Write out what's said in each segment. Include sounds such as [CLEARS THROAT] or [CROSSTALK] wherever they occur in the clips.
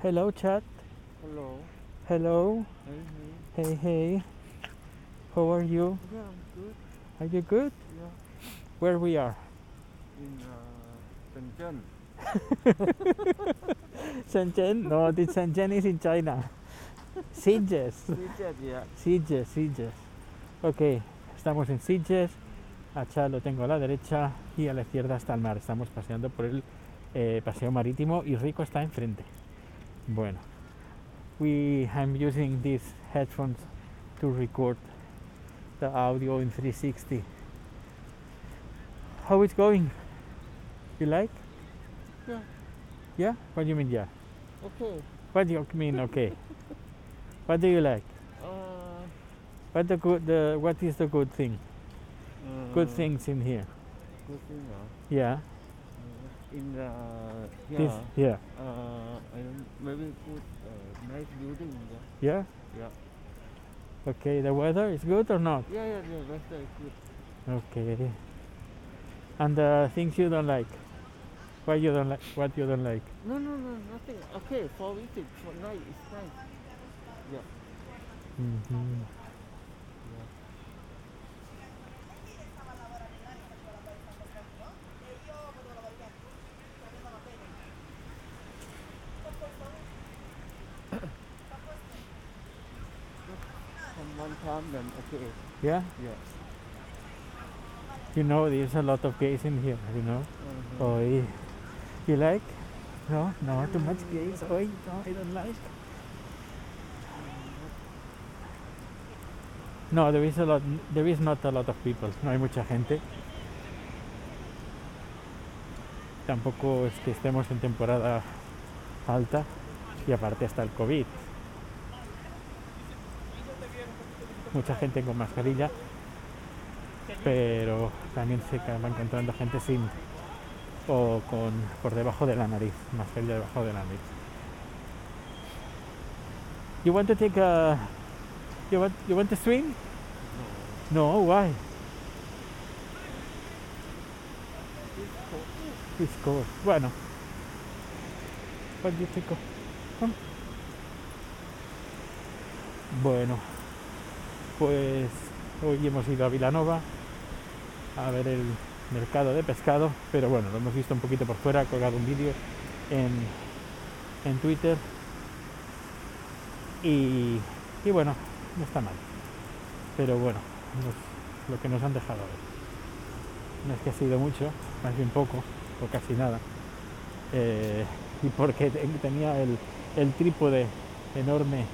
Hello, chat. Hello. Hello. Hey, hey. Hey, hey. How are you? Yeah, I'm good. Are you good? Yeah. Where we are? In uh, Shenzhen. [LAUGHS] Shenzhen? No, this Shenzhen is in China. Sitges. Shenzhen, yeah. Sitges, Sitges. Ok, estamos en Sitges. A lo tengo a la derecha y a la izquierda está el mar. Estamos paseando por el eh, paseo marítimo y Rico está enfrente. Bueno, we I'm using these headphones to record the audio in 360. How it's going? You like? Yeah. Yeah? What do you mean yeah? Okay. What do you mean okay? [LAUGHS] what do you like? Uh, What the good the what is the good thing? Good uh, things in here. Good thing, uh, Yeah. Uh, In the yeah. This yeah. Uh, I don't, maybe good uh, nice building. Yeah. Yeah. Yeah. Okay, the weather is good or not? Yeah, yeah, yeah. That's very good. Okay. And the things you don't like. What you don't like what you don't like. No, no, no, nothing. Okay, for visit, for night, it's nice. Yeah. Mm -hmm. Yeah? Yeah. You know there's a lot of gays in here, you know? Mhm. Oi. You like? No, no, too much gays. Oi, no, I don't like. No, there is a lot there is not a lot of people, no hay mucha gente. Tampoco es que estemos en temporada alta y aparte está el COVID. Mucha gente con mascarilla, pero también se va encontrando gente sin o con por debajo de la nariz, mascarilla debajo de la nariz. You want to take a you want you want to swim? No, why? It's cold. Bueno. What do you think of-? Bueno, pues hoy hemos ido a Vilanova a ver el mercado de pescado, pero bueno, lo hemos visto un poquito por fuera, he colgado un vídeo en, en Twitter y, y bueno, no está mal. Pero bueno, lo que nos han dejado ver. No es que ha sido mucho, más bien poco, o casi nada. Eh, y porque te- tenía el, el trípode enorme.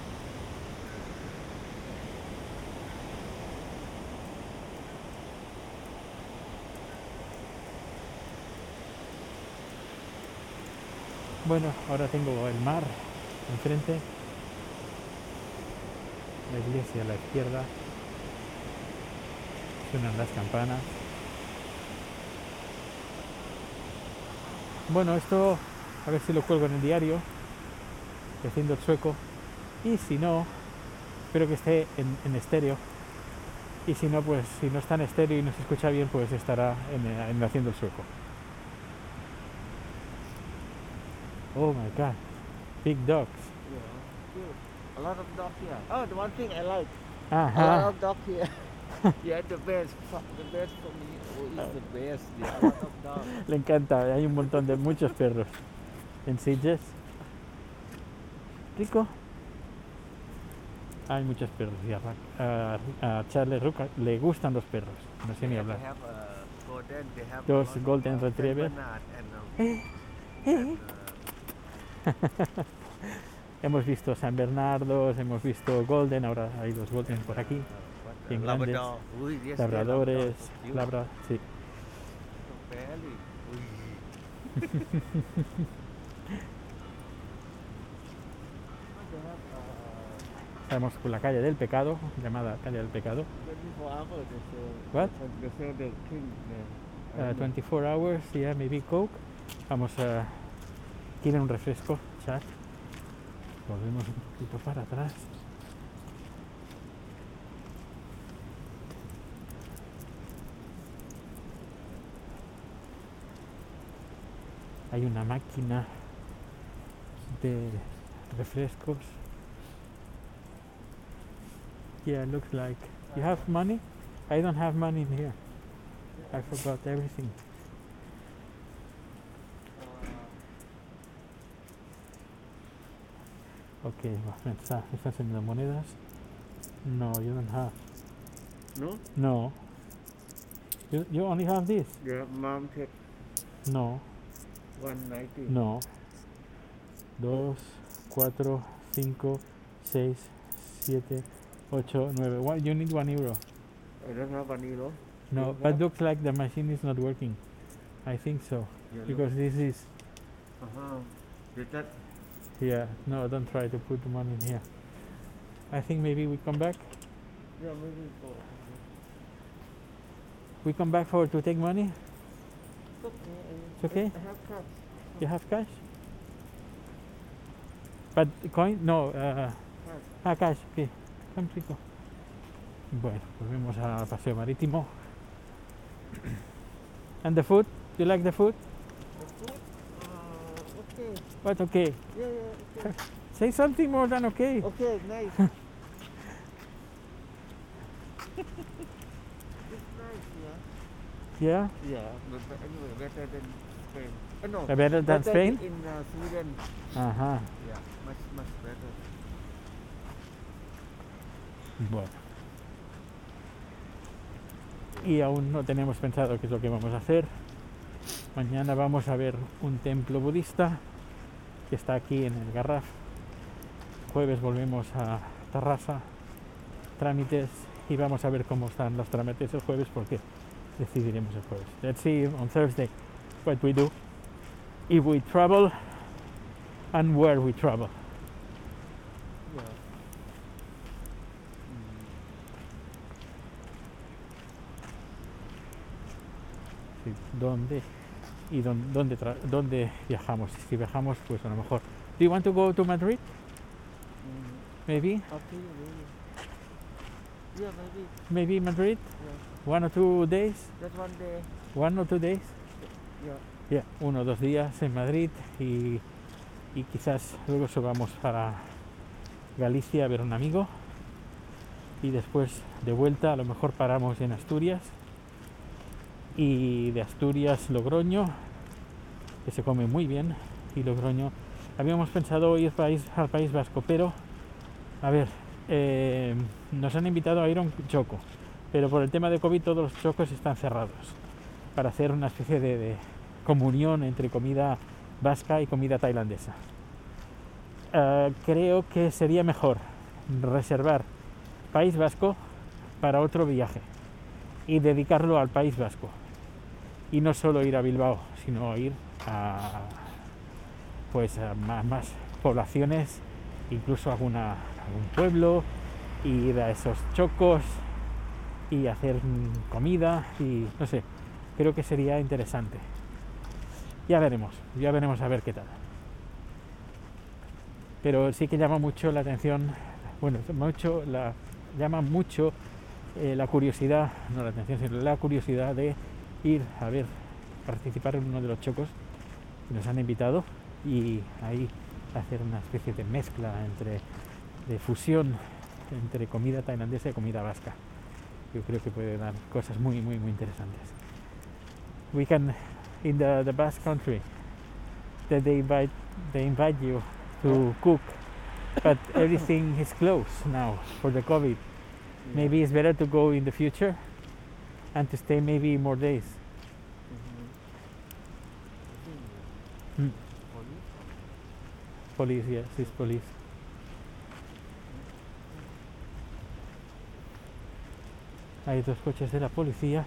Bueno, ahora tengo el mar enfrente, la iglesia a la izquierda, suenan las campanas. Bueno, esto a ver si lo cuelgo en el diario, haciendo el sueco, y si no, espero que esté en, estéreo, y si no, pues si no está en estéreo y no se escucha bien, pues estará en haciendo el sueco. Oh my god, big dogs. Yeah. A lot of dog here. Oh, the one thing I like. A lot of dog here. [LAUGHS] yeah, the best. The best for me. Oh, it's the best. Yeah, a lot of dogs. [LAUGHS] Le encanta, hay un montón de muchos perros en Sitges. Rico. Hay muchos perros y a, a- a Charles Ruca le gustan los perros, no sé ni hablar. have a golden. Uh, retriever. Um, and, uh, [LAUGHS] Hemos visto San Bernardos, hemos visto Golden, ahora hay dos Golden por aquí, bien grandes, labradores, labra, sí. [LAUGHS] Estamos por la calle del pecado, llamada calle del pecado, 24 hours they sell. What? They sell the king there. I uh, don't know. 24 hours, yeah, maybe Coke. Vamos a... ¿Quieren un refresco, chat? Volvemos un poquito para atrás. Hay una máquina de refrescos. Yeah, looks like. You have money? I don't have money in here. I forgot everything. Ok, está, está enseñando monedas. No, you don't have. No? No. You, you only have this? Yeah, mom take No, 190. no. Dos, cuatro, cinco, seis, siete, ocho, nueve. Why you need one euro? I don't have one euro. No, You but have? looks like the machine is not working. I think so Yeah, because this is Uh-huh. Did that? Yeah. No, don't try to put the money in here. I think maybe we come back. Yeah, maybe go. We come back for to take money. It's okay. I- It's okay? I have cash. You have cash? But coin? No. Uh, Cash. ah, cash. Okay. Come, Rico. Bueno, volvemos al paseo marítimo. [CLEARS THROAT] And the food? You like the food? The food? Okay. What? Okay. Yeah, yeah, okay. Say something more than okay. okay, nice. it's [LAUGHS] nice, yeah. Yeah. Yeah, but, but anyway, better than Spain. Uh, no, Better than better Spain? In uh, Sweden. Ajá. Yeah, much, much better. Bueno. Y aún no tenemos pensado qué es lo que vamos a hacer. Mañana vamos a ver un templo budista que está aquí en el Garraf. Jueves volvemos a Tarrasa, trámites y vamos a ver cómo están los trámites el jueves porque decidiremos el jueves. Let's see on Thursday what we do, if we travel and where we travel. Sí, ¿Dónde? Y dónde, dónde, viajamos. Si viajamos, pues a lo mejor. Do you want to go to Madrid? Mm, Maybe? maybe. Yeah, maybe. Maybe Madrid? Yeah. One or two days? Just one day. One or two days? Yeah. Yeah, uno o dos días en Madrid y, y quizás luego subamos para Galicia a ver un amigo y después de vuelta a lo mejor paramos en Asturias y de Asturias Logroño que se come muy bien y Logroño habíamos pensado ir al País Vasco pero a ver eh, nos han invitado a ir a un choco pero por el tema de COVID todos los chocos están cerrados para hacer una especie de- de comunión entre comida vasca y comida tailandesa. Eh, creo que sería mejor reservar País Vasco para otro viaje y dedicarlo al País Vasco. Y no solo ir a Bilbao, sino ir a pues a más, poblaciones, incluso alguna, algún pueblo, ir a esos chocos y hacer comida y no sé, creo que sería interesante. Ya veremos, ya veremos a ver qué tal. Pero sí que llama mucho la atención, bueno, mucho la, llama mucho eh, la curiosidad, no la atención, sino la curiosidad de ir a ver, participar en uno de los chocos que nos han invitado y ahí hacer una especie de mezcla entre, de fusión entre comida tailandesa y comida vasca. Yo creo que puede dar cosas muy, muy, muy interesantes. We can in the, the Basque country that they invite they invite you to cook but everything is closed now for the COVID. Maybe it's better to go in the future and to stay maybe more days. Mm. police. Police, yes, it's police. Hay dos coches de la policía.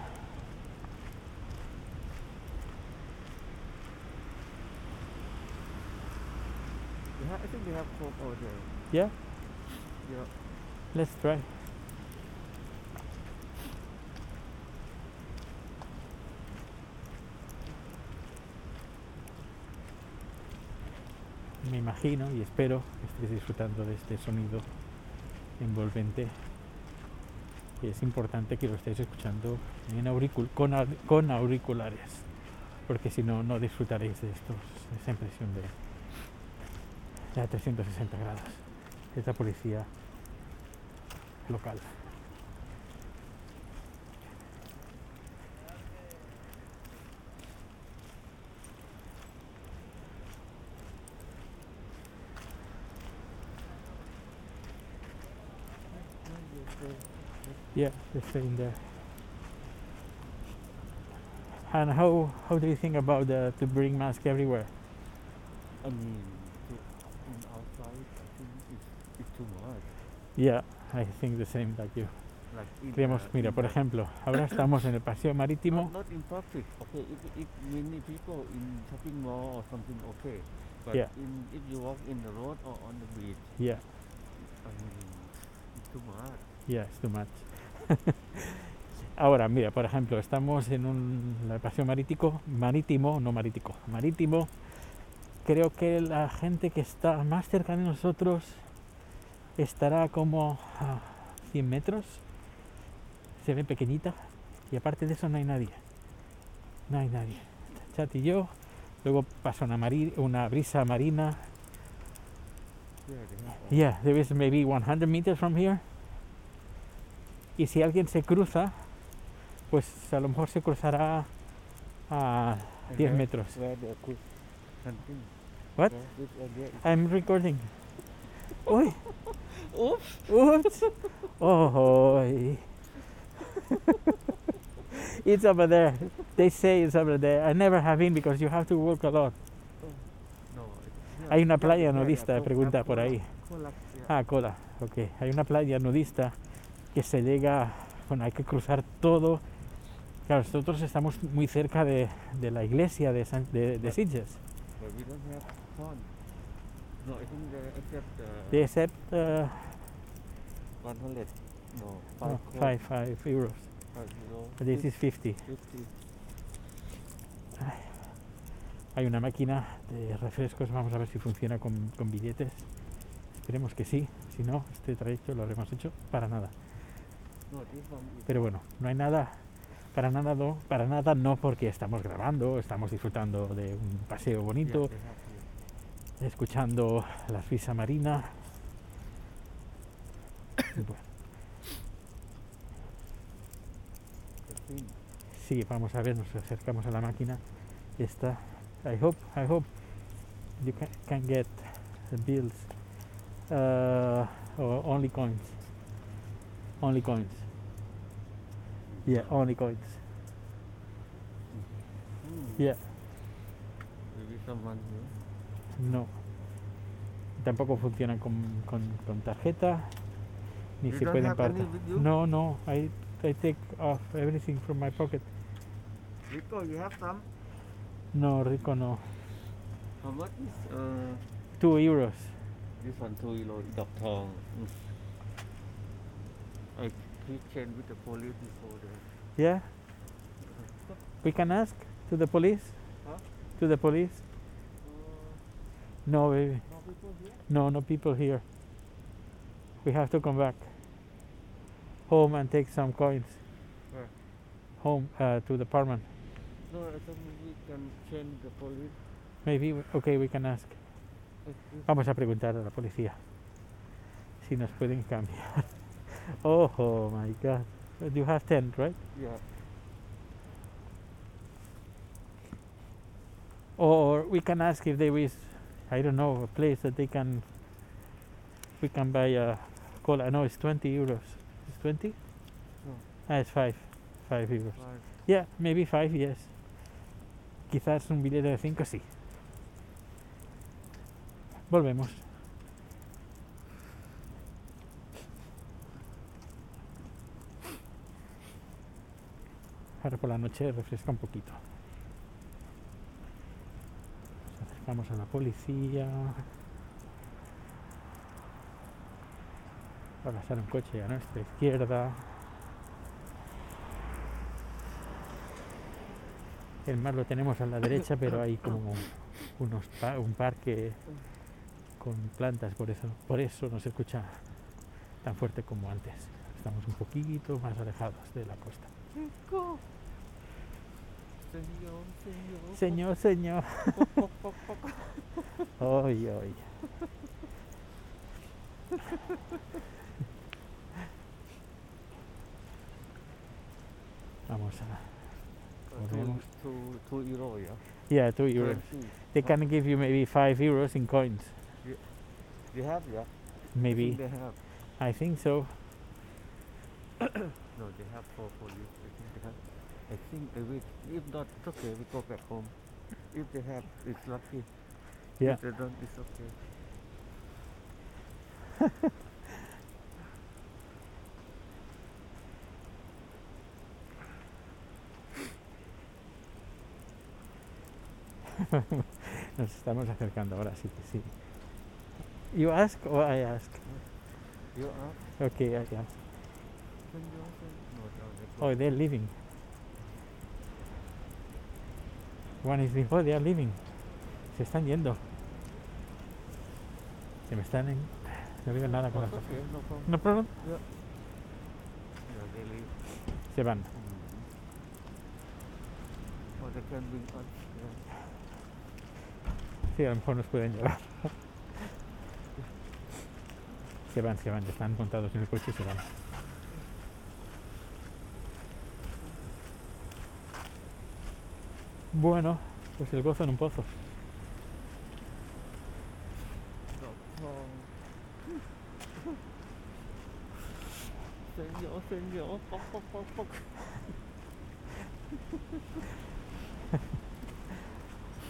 I think they have coke over there. Yeah, Yeah. let's try. Me imagino y espero que estéis disfrutando de este sonido envolvente. Es importante que lo estéis escuchando en auricul- con, au- con auriculares, porque si no, no disfrutaréis de estos, esa impresión de, a 360 grados. Es la policía local. Yeah, they're staying there. And how how do you think about the to bring mask everywhere? I mean, to, in outside, I think it's, it's too much. Yeah, I think the same like you. Like in Queríamos, the- mira, por ejemplo, ahora estamos en el paseo marítimo. Not, not in public. Okay, if, if many people in shopping mall or something, okay. But Yeah. in, if you walk in the road or on the beach, Yeah, I mean, it's too much. yeah, it's too much. [LAUGHS] Ahora, mira, por ejemplo, estamos en un el paseo marítimo, marítimo, no marítimo, marítimo. Creo que la gente que está más cerca de nosotros estará como a 100 metros. Se ve pequeñita y aparte de eso no hay nadie. No hay nadie. Chat y yo. Luego pasa una, mari- una brisa marina. Yeah, Yeah, there is maybe 100 meters from here. Y si alguien se cruza, pues a lo mejor se cruzará a and 10 where- metros. What? I'm recording. Uy, Oops. oops. Oh, it's over there. They say it's over there. I never have been because you have to walk a lot. No, it's- Hay una playa nudista, pregunta por ahí. Ah, cola. Ok. Hay una playa nudista que se llega, bueno, hay que cruzar todo. Claro, nosotros estamos muy cerca de, de la iglesia de, San- de, de Sitges. But we don't have fun. No, accept uh, They accept uh, 100. No, five, five, five euros. five euro, But This is 50. 50. Hay una máquina de refrescos, vamos a ver si funciona con, con billetes. Esperemos que sí, si no, este trayecto lo habremos hecho para nada. No, this one is Pero bueno, no hay nada, para nada no, para nada no porque estamos grabando, estamos disfrutando de un paseo bonito, escuchando la frisa marina. Sí, vamos a ver, nos acercamos a la máquina. Esta, I hope, I hope you can, can get the bills uh, or only coins. Only coins. Yeah, only coins. Yeah, Maybe someone here. no. Tampoco funcionan con, con, con tarjeta, ni You se pueden have any partir. with you? No, no, I, I take off everything from my pocket. Rico, you have some? No, Rico, no. How much is uh, Two euros. this one? Two euro, dog tong. I questioned with the police before that. Yeah, we can ask to the police. Huh? To the police. No, baby. No people here? No, no people here. We have to come back home and take some coins. Where? Home uh, to the apartment. No, I thought we can change the police. Maybe. Okay, we can ask. Vamos a preguntar a la policía si nos pueden cambiar. Oh, oh my God. You have 10, right? Yeah. Or we can ask if there is, I don't know, a place that they can, we can buy a cola. know it's 20 euros. It's 20? No. Ah, it's 5. 5 euros. Five. Yeah, maybe 5, yes. Quizás un billete de 5, sí. Volvemos. Ahora por la noche refresca un poquito. Nos acercamos a la policía. Va a pasar un coche a nuestra izquierda. El mar lo tenemos a la derecha, pero hay como unos un parque con plantas, por eso, por eso no se escucha tan fuerte como antes. Estamos un poquito más alejados de la costa. Señor, señor. Poc, poc, poc. Ay, ay. Vamos a. Two, two, two euro, yeah. Yeah, two euros. They can give you maybe five euros in coins. They have, yeah. Maybe. They have. I think so. [COUGHS] No, they have for for you. I think they will. If not, it's okay. We go back home. If they have, it's lucky. Yeah. If they don't, it's okay. [LAUGHS] Nos estamos acercando ahora, sí sí. You ask or I ask? You are. Okay, I ask. Can you also? No, no, they Oh, they're leaving. One is. Oh, they are leaving. Se están yendo. Se me están en... No digo nada con la It's okay, no problem. Se van. Mm. Sí, a lo mejor nos pueden llevar. Se van, se van. Están montados en el coche y se van. Bueno, pues el gozo en un pozo.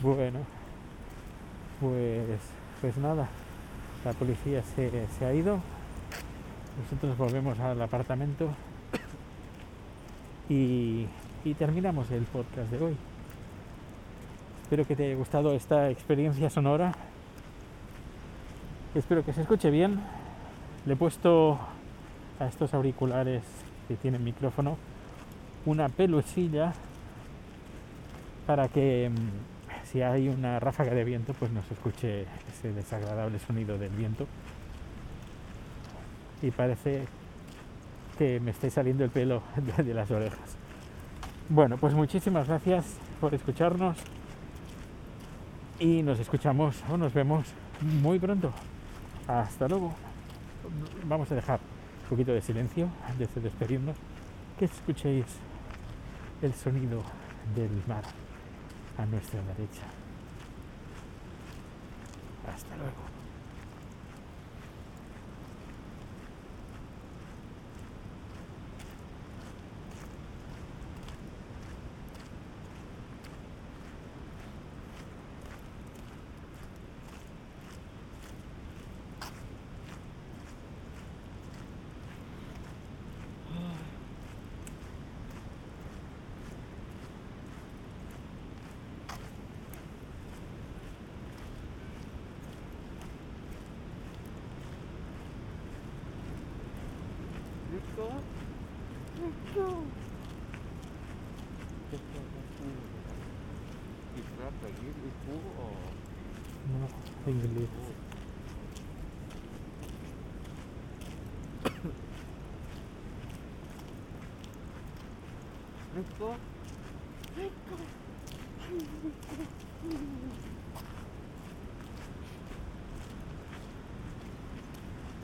Bueno, pues, pues nada, la policía se, se ha ido, nosotros volvemos al apartamento y, y terminamos el podcast de hoy. Espero que te haya gustado esta experiencia sonora. Espero que se escuche bien. Le he puesto a estos auriculares que tienen micrófono una pelusilla para que mm, si hay una ráfaga de viento pues no se escuche ese desagradable sonido del viento y parece que me esté saliendo el pelo de, [LAUGHS] de las orejas bueno pues muchísimas gracias por escucharnos y nos escuchamos o nos vemos muy pronto hasta luego vamos a dejar un poquito de silencio antes de despedirnos que escuchéis el sonido del mar a nuestra derecha. Hasta luego. Let's go. Let's go. Let's go. That's cool. It's not like this. It's cool or No, inglés. cool. Let's go. Let's go.